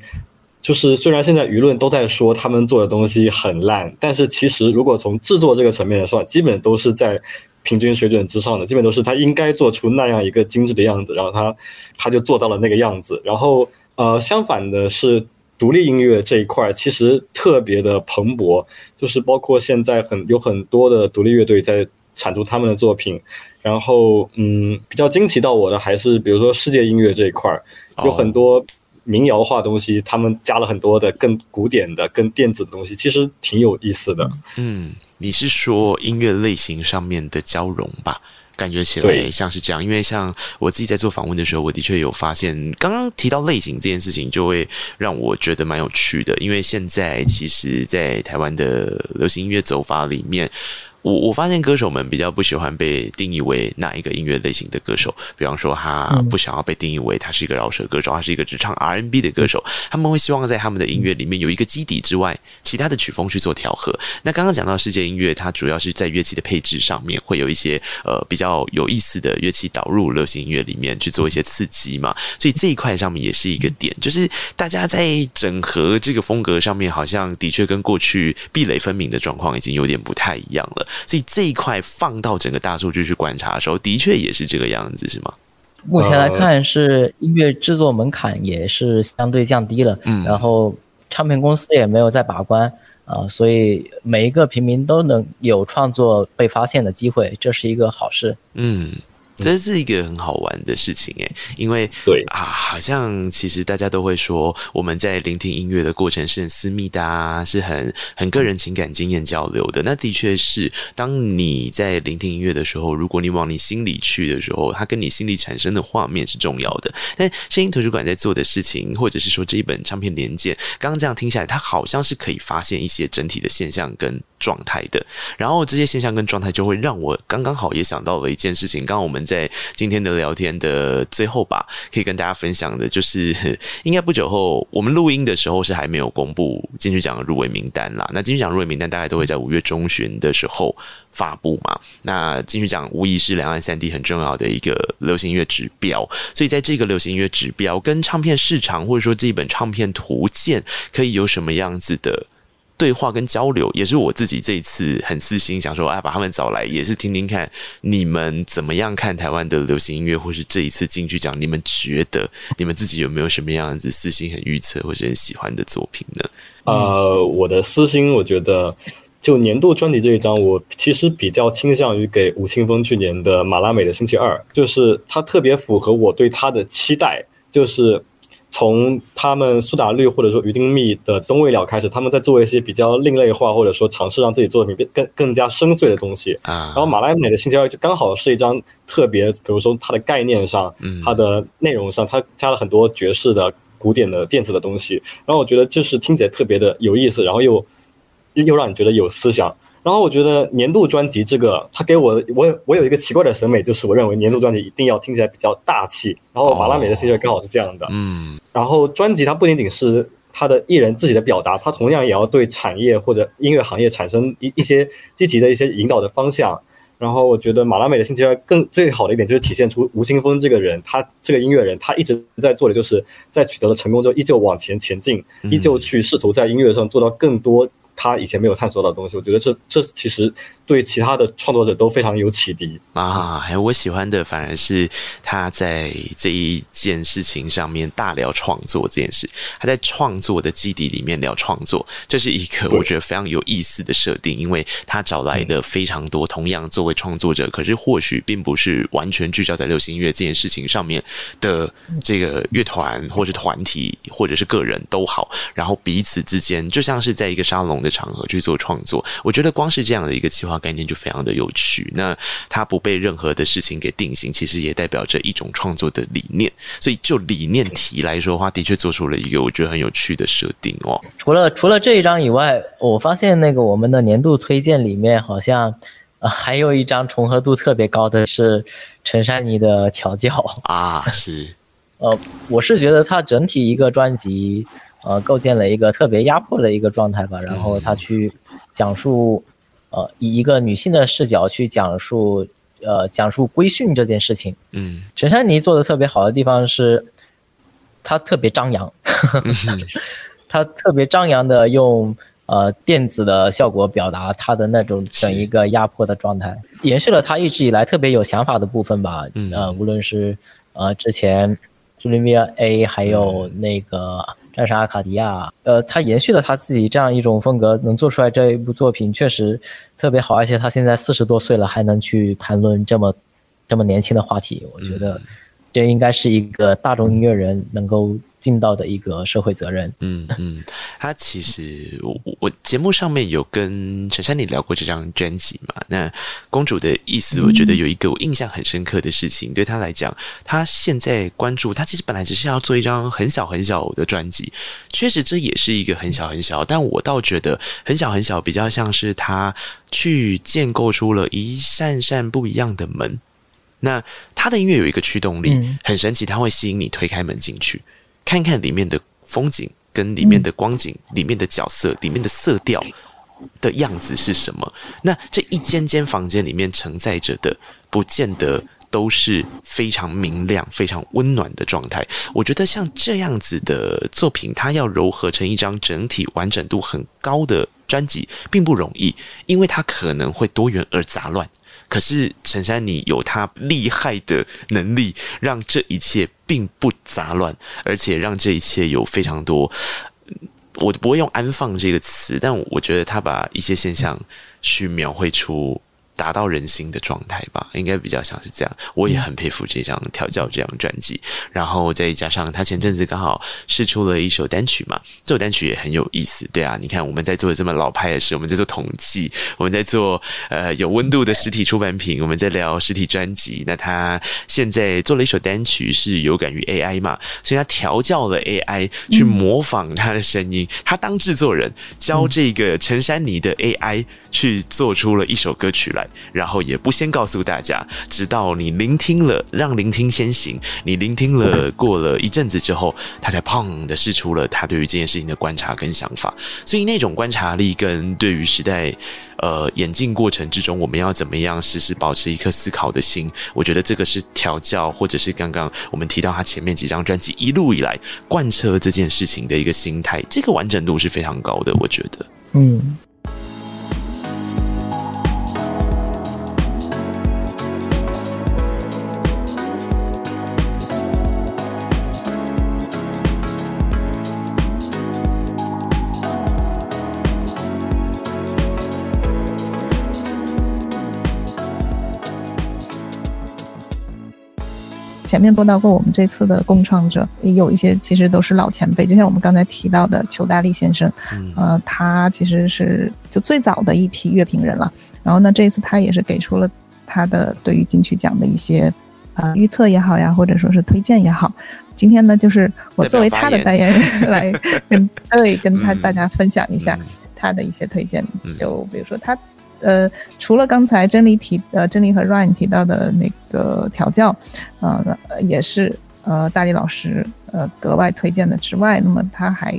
Speaker 1: 就是虽然现在舆论都在说他们做的东西很烂，但是其实如果从制作这个层面来说，基本都是在平均水准之上的，基本都是他应该做出那样一个精致的样子，然后他他就做到了那个样子，然后。呃，相反的是，独立音乐这一块其实特别的蓬勃，就是包括现在很有很多的独立乐队在产出他们的作品，然后嗯，比较惊奇到我的还是比如说世界音乐这一块，有很多民谣化东西，他们加了很多的更古典的、更电子的东西，其实挺有意思的。
Speaker 2: 嗯，你是说音乐类型上面的交融吧？感觉起来像是这样，因为像我自己在做访问的时候，我的确有发现，刚刚提到类型这件事情，就会让我觉得蛮有趣的。因为现在其实，在台湾的流行音乐走法里面。我我发现歌手们比较不喜欢被定义为哪一个音乐类型的歌手，比方说他不想要被定义为他是一个饶舌歌手，他是一个只唱 R&B 的歌手，他们会希望在他们的音乐里面有一个基底之外，其他的曲风去做调和。那刚刚讲到世界音乐，它主要是在乐器的配置上面会有一些呃比较有意思的乐器导入流行音乐里面去做一些刺激嘛，所以这一块上面也是一个点，就是大家在整合这个风格上面，好像的确跟过去壁垒分明的状况已经有点不太一样了。所以这一块放到整个大数据去观察的时候，的确也是这个样子，是吗？
Speaker 3: 目前来看，是音乐制作门槛也是相对降低了，嗯，然后唱片公司也没有在把关啊，呃，所以每一个平民都能有创作被发现的机会，这是一个好事，
Speaker 2: 嗯。这是一个很好玩的事情诶，因为
Speaker 1: 对
Speaker 2: 啊，好像其实大家都会说，我们在聆听音乐的过程是很私密的啊，是很很个人情感经验交流的。那的确是，当你在聆听音乐的时候，如果你往你心里去的时候，它跟你心里产生的画面是重要的。但声音图书馆在做的事情，或者是说这一本唱片连件，刚刚这样听下来，它好像是可以发现一些整体的现象跟状态的。然后这些现象跟状态就会让我刚刚好也想到了一件事情。刚刚我们。在今天的聊天的最后吧，可以跟大家分享的，就是 应该不久后，我们录音的时候是还没有公布金曲奖入围名单啦。那金曲奖入围名单大概都会在五月中旬的时候发布嘛。那金曲奖无疑是两岸三地很重要的一个流行音乐指标，所以在这个流行音乐指标跟唱片市场或者说这一本唱片图鉴，可以有什么样子的？对话跟交流也是我自己这一次很私心想说，哎，把他们找来，也是听听看你们怎么样看台湾的流行音乐，或是这一次金曲奖，你们觉得你们自己有没有什么样子私心很预测或者很喜欢的作品呢？
Speaker 1: 呃，我的私心，我觉得就年度专辑这一张，我其实比较倾向于给吴青峰去年的《马拉美的星期二》，就是它特别符合我对他的期待，就是。从他们苏打绿或者说鱼丁糸的《东未了》开始，他们在做一些比较另类化，或者说尝试让自己作品变更更加深邃的东西。然后马拉美的星期二就刚好是一张特别，比如说它的概念上，它的内容上，它加了很多爵士的、古典的、电子的东西。然后我觉得就是听起来特别的有意思，然后又又让你觉得有思想。然后我觉得年度专辑这个，他给我我我有一个奇怪的审美，就是我认为年度专辑一定要听起来比较大气。然后马拉美的星期二刚好是这样的，嗯。然后专辑它不仅仅是他的艺人自己的表达，他同样也要对产业或者音乐行业产生一一些积极的一些引导的方向。然后我觉得马拉美的星期二更最好的一点就是体现出吴青峰这个人，他这个音乐人，他一直在做的就是在取得了成功之后，依旧往前前进，依旧去试图在音乐上做到更多。他以前没有探索到的东西，我觉得这这其实对其他的创作者都非常有启迪。
Speaker 2: 啊！还有我喜欢的反而是他在这一件事情上面大聊创作这件事，他在创作的基底里面聊创作，这是一个我觉得非常有意思的设定，因为他找来的非常多同样作为创作者，可是或许并不是完全聚焦在流行音乐这件事情上面的这个乐团或是团体或者是个人都好，然后彼此之间就像是在一个沙龙的场合去做创作，我觉得光是这样的一个计划化概念就非常的有趣。那它不被任何的事情给定型，其实也代表着一种创作的理念。所以就理念题来说的话，的确做出了一个我觉得很有趣的设定哦。
Speaker 3: 除了除了这一张以外，我发现那个我们的年度推荐里面好像。还有一张重合度特别高的是陈珊妮的调教
Speaker 2: 啊，是，
Speaker 3: 呃，我是觉得他整体一个专辑，呃，构建了一个特别压迫的一个状态吧，然后他去讲述，呃，以一个女性的视角去讲述，呃，讲述规训这件事情。
Speaker 2: 嗯，
Speaker 3: 陈珊妮做的特别好的地方是，她特别张扬，她特别张扬的用。呃，电子的效果表达她的那种整一个压迫的状态，延续了她一直以来特别有想法的部分吧。嗯，呃，无论是呃之前朱莉米亚 A，还有那个战神阿卡迪亚，呃，他延续了他自己这样一种风格，能做出来这一部作品确实特别好。而且他现在四十多岁了，还能去谈论这么这么年轻的话题，我觉得这应该是一个大众音乐人能够。尽到的一个社会责任。
Speaker 2: 嗯嗯，他其实我我节目上面有跟陈珊妮聊过这张专辑嘛。那公主的意思，我觉得有一个我印象很深刻的事情，对他来讲，他现在关注他其实本来只是要做一张很小很小的专辑，确实这也是一个很小很小，但我倒觉得很小很小，比较像是他去建构出了一扇扇不一样的门。那他的音乐有一个驱动力，很神奇，他会吸引你推开门进去。看看里面的风景，跟里面的光景，里面的角色，里面的色调的样子是什么？那这一间间房间里面承载着的，不见得都是非常明亮、非常温暖的状态。我觉得像这样子的作品，它要糅合成一张整体完整度很高的专辑，并不容易，因为它可能会多元而杂乱。可是陈珊妮有她厉害的能力，让这一切并不杂乱，而且让这一切有非常多。我不会用“安放”这个词，但我觉得他把一些现象去描绘出。达到人心的状态吧，应该比较像是这样。我也很佩服这张调教这张专辑，然后再加上他前阵子刚好释出了一首单曲嘛，这首单曲也很有意思。对啊，你看我们在做这么老派的事，我们在做统计，我们在做呃有温度的实体出版品，我们在聊实体专辑。那他现在做了一首单曲，是有感于 AI 嘛，所以他调教了 AI 去模仿他的声音，他当制作人教这个陈珊妮的 AI 去做出了一首歌曲来。然后也不先告诉大家，直到你聆听了，让聆听先行。你聆听了，过了一阵子之后，他才砰的释出了他对于这件事情的观察跟想法。所以那种观察力跟对于时代呃演进过程之中，我们要怎么样时时保持一颗思考的心，我觉得这个是调教，或者是刚刚我们提到他前面几张专辑一路以来贯彻这件事情的一个心态，这个完整度是非常高的，我觉得，
Speaker 3: 嗯。
Speaker 4: 前面播到过，我们这次的共创者也有一些，其实都是老前辈，就像我们刚才提到的裘大力先生，呃，他其实是就最早的一批乐评人了。然后呢，这一次他也是给出了他的对于金曲奖的一些啊、呃、预测也好呀，或者说是推荐也好。今天呢，就是我作为他的代言人 来跟对跟他大家分享一下他的一些推荐，就比如说他。呃，除了刚才珍妮提呃，珍妮和 Ryan 提到的那个调教，呃，也是呃，大力老师呃格外推荐的之外，那么他还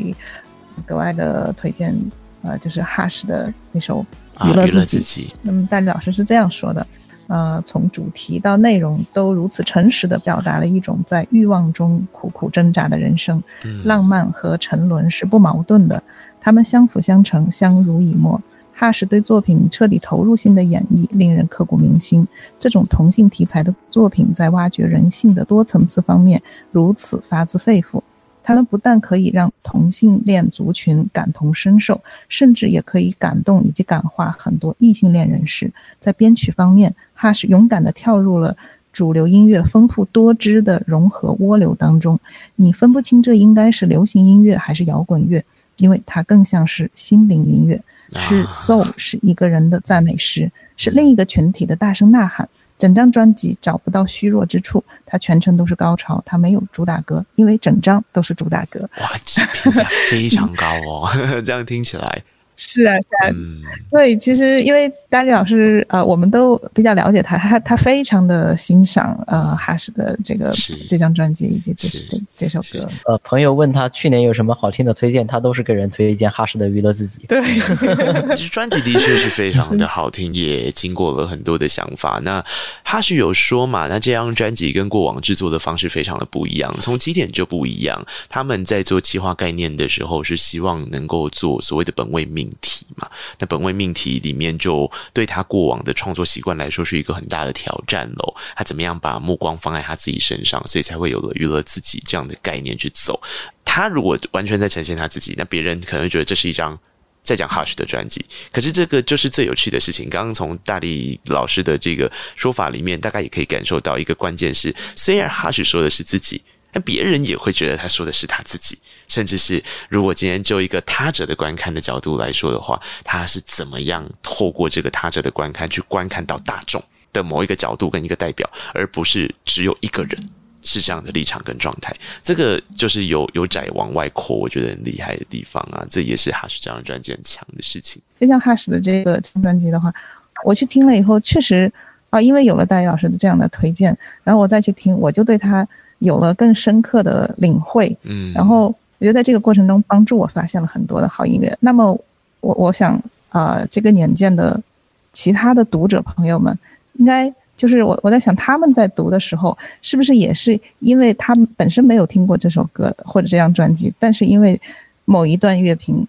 Speaker 4: 格外的推荐呃，就是 Hush 的那首娱乐自己。啊，自己。那么大力老师是这样说的，呃，从主题到内容都如此诚实的表达了一种在欲望中苦苦挣扎的人生，嗯，浪漫和沉沦是不矛盾的，他们相辅相成，相濡以沫。Hush 对作品彻底投入性的演绎令人刻骨铭心。这种同性题材的作品在挖掘人性的多层次方面如此发自肺腑。他们不但可以让同性恋族群感同身受，甚至也可以感动以及感化很多异性恋人士。在编曲方面，Hush 勇敢地跳入了主流音乐丰富多汁的融合涡流当中。你分不清这应该是流行音乐还是摇滚乐，因为它更像是心灵音乐。是 soul，是一个人的赞美诗，是另一个群体的大声呐喊。整张专辑找不到虚弱之处，它全程都是高潮，它没有主打歌，因为整张都是主打歌。
Speaker 2: 哇，这评价非常高哦，这样听起来。
Speaker 4: 是啊，是啊，嗯、对，其实因为丹尼老师，呃，我们都比较了解他，他他非常的欣赏呃哈士的这个这张专辑以及这这这首歌。
Speaker 3: 呃，朋友问他去年有什么好听的推荐，他都是给人推荐哈士的《娱乐自己》。
Speaker 4: 对，
Speaker 2: 其实专辑的确是非常的 好听，也经过了很多的想法。那哈士有说嘛，那这张专辑跟过往制作的方式非常的不一样，从起点就不一样。他们在做企划概念的时候，是希望能够做所谓的本位命。命题嘛，那本位命题里面就对他过往的创作习惯来说是一个很大的挑战喽。他怎么样把目光放在他自己身上，所以才会有了娱乐自己这样的概念去走。他如果完全在呈现他自己，那别人可能会觉得这是一张在讲 Hush 的专辑。可是这个就是最有趣的事情。刚刚从大力老师的这个说法里面，大概也可以感受到一个关键是：虽然 Hush 说的是自己。那别人也会觉得他说的是他自己，甚至是如果今天就一个他者的观看的角度来说的话，他是怎么样透过这个他者的观看去观看到大众的某一个角度跟一个代表，而不是只有一个人是这样的立场跟状态。这个就是由由窄往外扩，我觉得很厉害的地方啊！这也是 Hush 这张专辑很强的事情。
Speaker 4: 就像 Hush 的这个专辑的话，我去听了以后，确实啊，因为有了大力老师的这样的推荐，然后我再去听，我就对他。有了更深刻的领会，嗯，然后我觉得在这个过程中帮助我发现了很多的好音乐。那么我我想啊、这个年鉴的其他的读者朋友们，应该就是我我在想他们在读的时候，是不是也是因为他们本身没有听过这首歌或者这张专辑，但是因为某一段乐评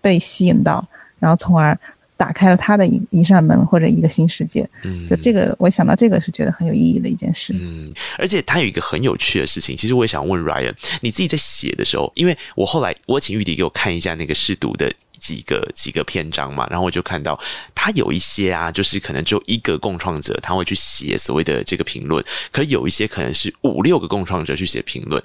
Speaker 4: 被吸引到，然后从而。打开了他的一一扇门或者一个新世界，嗯，就这个我想到这个是觉得很有意义的一件事，
Speaker 2: 嗯，而且他有一个很有趣的事情，其实我也想问 Ryan，你自己在写的时候，因为我后来我请玉迪给我看一下那个试读的几个几个篇章嘛，然后我就看到他有一些啊，就是可能就一个共创者他会去写所谓的这个评论，可有一些可能是五六个共创者去写评论，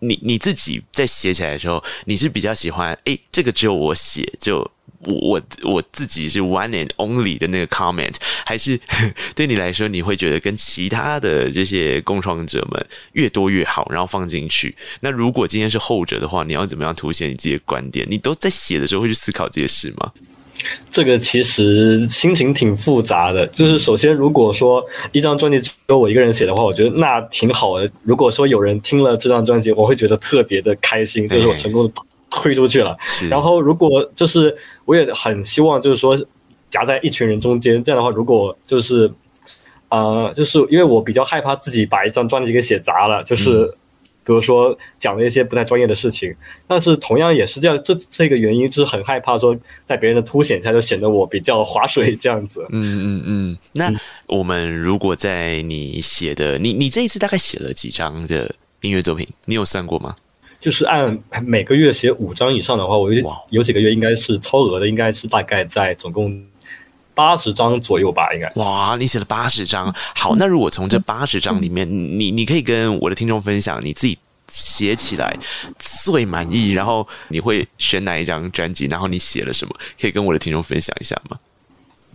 Speaker 2: 你你自己在写起来的时候，你是比较喜欢诶，这个只有我写就。我我自己是 one and only 的那个 comment，还是 对你来说，你会觉得跟其他的这些共创者们越多越好，然后放进去。那如果今天是后者的话，你要怎么样凸显你自己的观点？你都在写的时候会去思考这些事吗？
Speaker 1: 这个其实心情挺复杂的。就是首先，如果说一张专辑只有我一个人写的话，我觉得那挺好的。如果说有人听了这张专辑，我会觉得特别的开心，就是我成功的。推出去了，然后如果就是我也很希望就是说夹在一群人中间，这样的话，如果就是呃，就是因为我比较害怕自己把一张专辑给写砸了，就是比如说讲了一些不太专业的事情，但是同样也是这样，这这个原因就是很害怕说在别人的凸显下就显得我比较划水这样子。
Speaker 2: 嗯嗯嗯。那我们如果在你写的，你你这一次大概写了几张的音乐作品？你有算过吗？
Speaker 1: 就是按每个月写五张以上的话，我有有几个月应该是超额的，应该是大概在总共八十张左右吧，应该。
Speaker 2: 哇，你写了八十张，好，那如果从这八十张里面，你你可以跟我的听众分享你自己写起来最满意，然后你会选哪一张专辑，然后你写了什么，可以跟我的听众分享一下吗？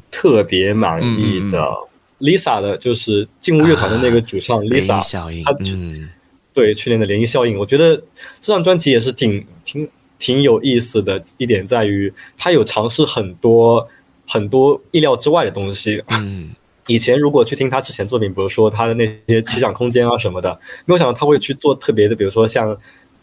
Speaker 1: 特别满意的、嗯、Lisa 的，就是劲舞乐团的那个主唱 Lisa，
Speaker 2: 嗯。
Speaker 1: 对，去年的涟漪效应，我觉得这张专辑也是挺挺挺有意思的一点在于，他有尝试很多很多意料之外的东西。嗯，以前如果去听他之前作品，比如说他的那些奇想空间啊什么的，没有想到他会去做特别的，比如说像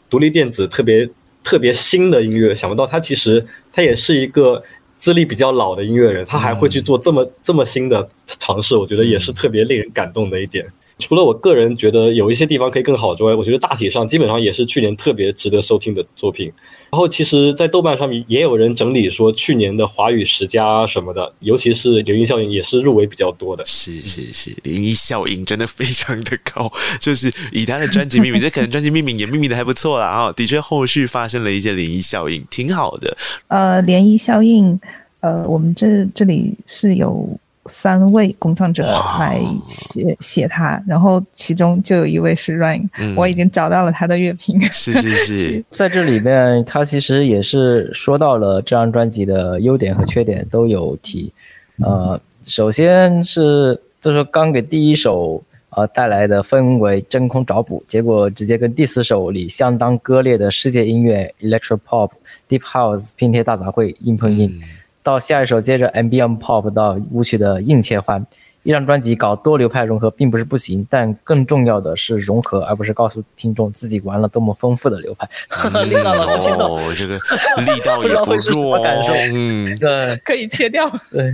Speaker 1: 独立电子特别特别新的音乐。想不到他其实他也是一个资历比较老的音乐人，他还会去做这么这么新的尝试，我觉得也是特别令人感动的一点。除了我个人觉得有一些地方可以更好之外，我觉得大体上基本上也是去年特别值得收听的作品。然后其实，在豆瓣上面也有人整理说，去年的华语十佳什么的，尤其是涟漪效应也是入围比较多的。
Speaker 2: 是是是，涟漪效应真的非常的高，就是以他的专辑命名，这可能专辑命名也命名的还不错啦。啊。的确，后续发生了一些涟漪效应，挺好的。
Speaker 4: 呃，涟漪效应，呃，我们这这里是有。三位共创者来写写它，然后其中就有一位是 Ryan，、嗯、我已经找到了他的乐评。
Speaker 2: 是是 是，
Speaker 3: 在这里面，他其实也是说到了这张专辑的优点和缺点都有提。呃，首先是就是刚给第一首呃带来的氛围真空找补，结果直接跟第四首里相当割裂的世界音乐 Electro Pop、Deep House 拼贴大杂烩硬碰硬。嗯到下一首，接着 ambient pop 到舞曲的硬切换，一张专辑搞多流派融合并不是不行，但更重要的是融合，而不是告诉听众自己玩了多么丰富的流派。
Speaker 2: 嗯、李娜老师听到，哦，这个力道也不弱，感受，嗯，
Speaker 4: 对，可以切掉。
Speaker 3: 对，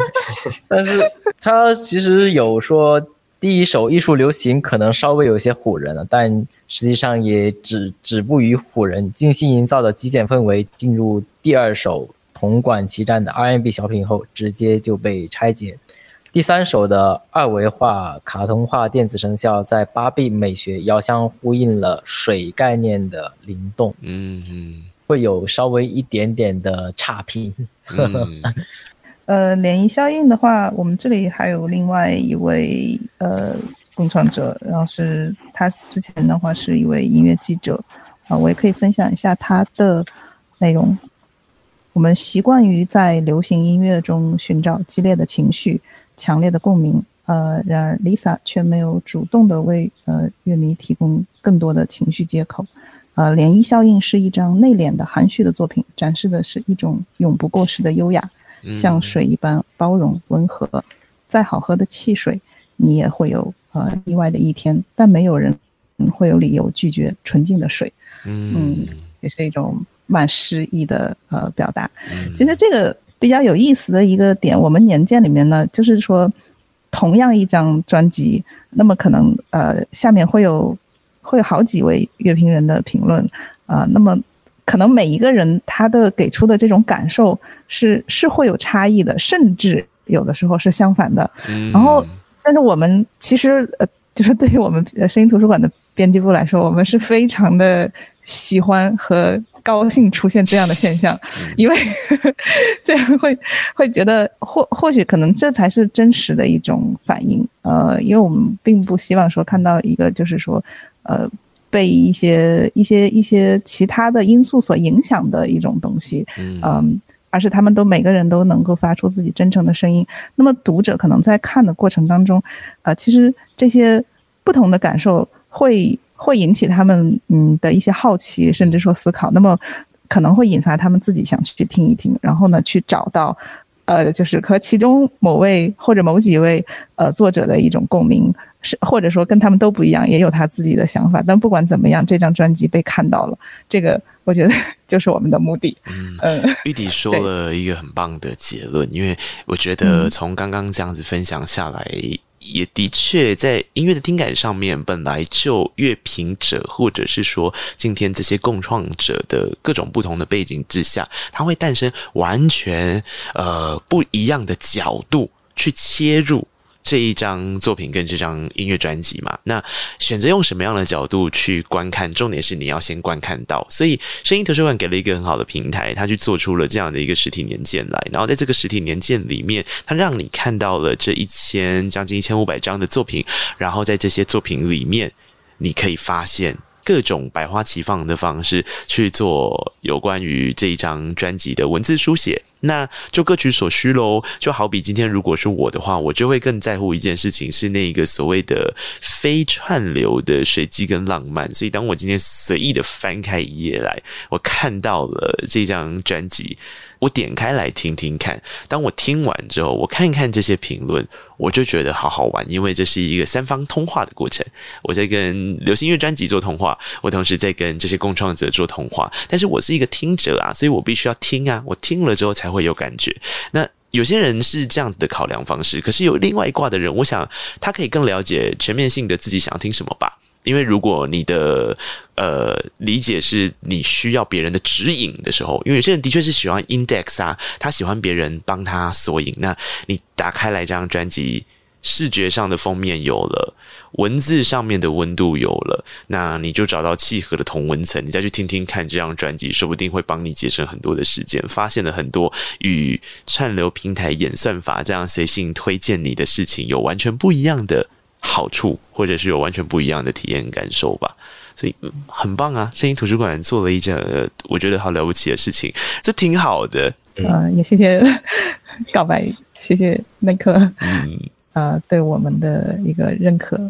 Speaker 3: 但是他其实有说，第一首艺术流行可能稍微有些唬人了，但实际上也止止步于唬人，精心营造的极简氛围进入第二首。铜管齐战的 R&B 小品后，直接就被拆解。第三首的二维化、卡通化电子声效，在八 B 美学遥相呼应了水概念的灵动，嗯嗯，会有稍微一点点的差评。
Speaker 4: 嗯、呃，涟漪效应的话，我们这里还有另外一位呃共创者，然后是他之前的话是一位音乐记者啊、呃，我也可以分享一下他的内容。我们习惯于在流行音乐中寻找激烈的情绪、强烈的共鸣，呃，然而 Lisa 却没有主动的为呃乐迷提供更多的情绪接口。呃，涟漪效应是一张内敛的、含蓄的作品，展示的是一种永不过时的优雅，像水一般包容、温和。再好喝的汽水，你也会有呃意外的一天，但没有人会有理由拒绝纯净的水。嗯，也是一种。蛮诗意的呃表达，其实这个比较有意思的一个点，我们年鉴里面呢，就是说同样一张专辑，那么可能呃下面会有会有好几位乐评人的评论啊、呃，那么可能每一个人他的给出的这种感受是是会有差异的，甚至有的时候是相反的。然后，但是我们其实呃就是对于我们声音图书馆的编辑部来说，我们是非常的喜欢和。高兴出现这样的现象，因为 这样会会觉得或或许可能这才是真实的一种反应。呃，因为我们并不希望说看到一个就是说，呃，被一些一些一些其他的因素所影响的一种东西。嗯、呃，而是他们都每个人都能够发出自己真诚的声音。那么读者可能在看的过程当中，呃，其实这些不同的感受会。会引起他们嗯的一些好奇，甚至说思考，那么可能会引发他们自己想去听一听，然后呢，去找到呃，就是和其中某位或者某几位呃作者的一种共鸣，是或者说跟他们都不一样，也有他自己的想法。但不管怎么样，这张专辑被看到了，这个我觉得 就是我们的目的。嗯，
Speaker 2: 呃、玉迪说 了一个很棒的结论，因为我觉得从刚刚这样子分享下来。也的确，在音乐的听感上面，本来就乐评者或者是说今天这些共创者的各种不同的背景之下，它会诞生完全呃不一样的角度去切入。这一张作品跟这张音乐专辑嘛，那选择用什么样的角度去观看？重点是你要先观看到。所以声音图书馆给了一个很好的平台，他去做出了这样的一个实体年鉴来。然后在这个实体年鉴里面，他让你看到了这一千将近一千五百张的作品。然后在这些作品里面，你可以发现。各种百花齐放的方式去做有关于这一张专辑的文字书写，那就各取所需喽。就好比今天如果是我的话，我就会更在乎一件事情，是那个所谓的非串流的随机跟浪漫。所以当我今天随意的翻开一页来，我看到了这张专辑。我点开来听听看，当我听完之后，我看一看这些评论，我就觉得好好玩，因为这是一个三方通话的过程。我在跟流行音乐专辑做通话，我同时在跟这些共创者做通话。但是我是一个听者啊，所以我必须要听啊，我听了之后才会有感觉。那有些人是这样子的考量方式，可是有另外一卦的人，我想他可以更了解全面性的自己想要听什么吧。因为如果你的呃理解是你需要别人的指引的时候，因为有些人的确是喜欢 index 啊，他喜欢别人帮他索引。那你打开来这张专辑，视觉上的封面有了，文字上面的温度有了，那你就找到契合的同温层，你再去听听看这张专辑，说不定会帮你节省很多的时间，发现了很多与串流平台演算法这样随性推荐你的事情有完全不一样的好处，或者是有完全不一样的体验感受吧。所以，嗯，很棒啊！声音图书馆做了一件我觉得好了不起的事情，这挺好的。
Speaker 4: 嗯、呃，也谢谢 告白，谢谢内克。嗯。呃，对我们的一个认可、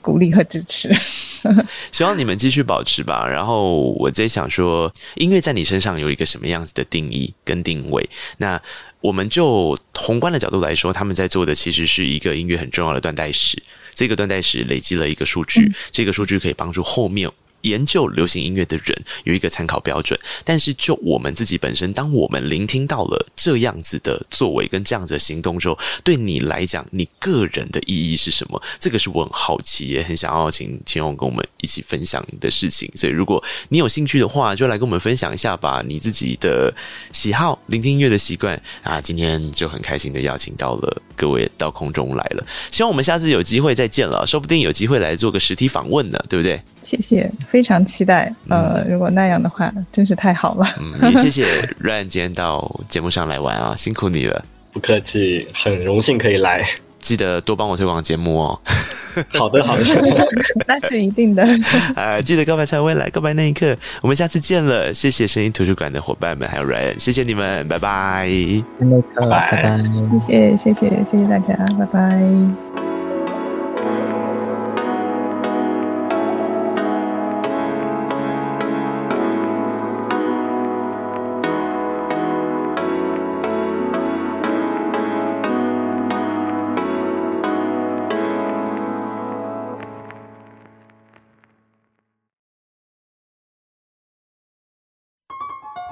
Speaker 4: 鼓励和支持，
Speaker 2: 希望你们继续保持吧。然后我在想说，音乐在你身上有一个什么样子的定义跟定位？那我们就宏观的角度来说，他们在做的其实是一个音乐很重要的断代史。这个断代史累积了一个数据，嗯、这个数据可以帮助后面。研究流行音乐的人有一个参考标准，但是就我们自己本身，当我们聆听到了这样子的作为跟这样子的行动之后，对你来讲，你个人的意义是什么？这个是我很好奇，也很想要请千红跟我们一起分享的事情。所以，如果你有兴趣的话，就来跟我们分享一下吧，你自己的喜好、聆听音乐的习惯啊。今天就很开心的邀请到了各位到空中来了，希望我们下次有机会再见了，说不定有机会来做个实体访问呢，对不对？
Speaker 4: 谢谢，非常期待。呃，如果那样的话，真是太好了。
Speaker 2: 嗯，也谢谢 Ryan 今天到节目上来玩啊，辛苦你了。
Speaker 1: 不客气，很荣幸可以来。
Speaker 2: 记得多帮我推广节目哦。
Speaker 1: 好的，好的，
Speaker 4: 那是一定的。
Speaker 2: 啊，记得告白才未来，告白那一刻，我们下次见了。谢谢声音图书馆的伙伴们，还有 Ryan，谢谢你们，拜拜。
Speaker 3: 拜拜，
Speaker 4: 谢谢，谢谢，谢谢大家，拜拜。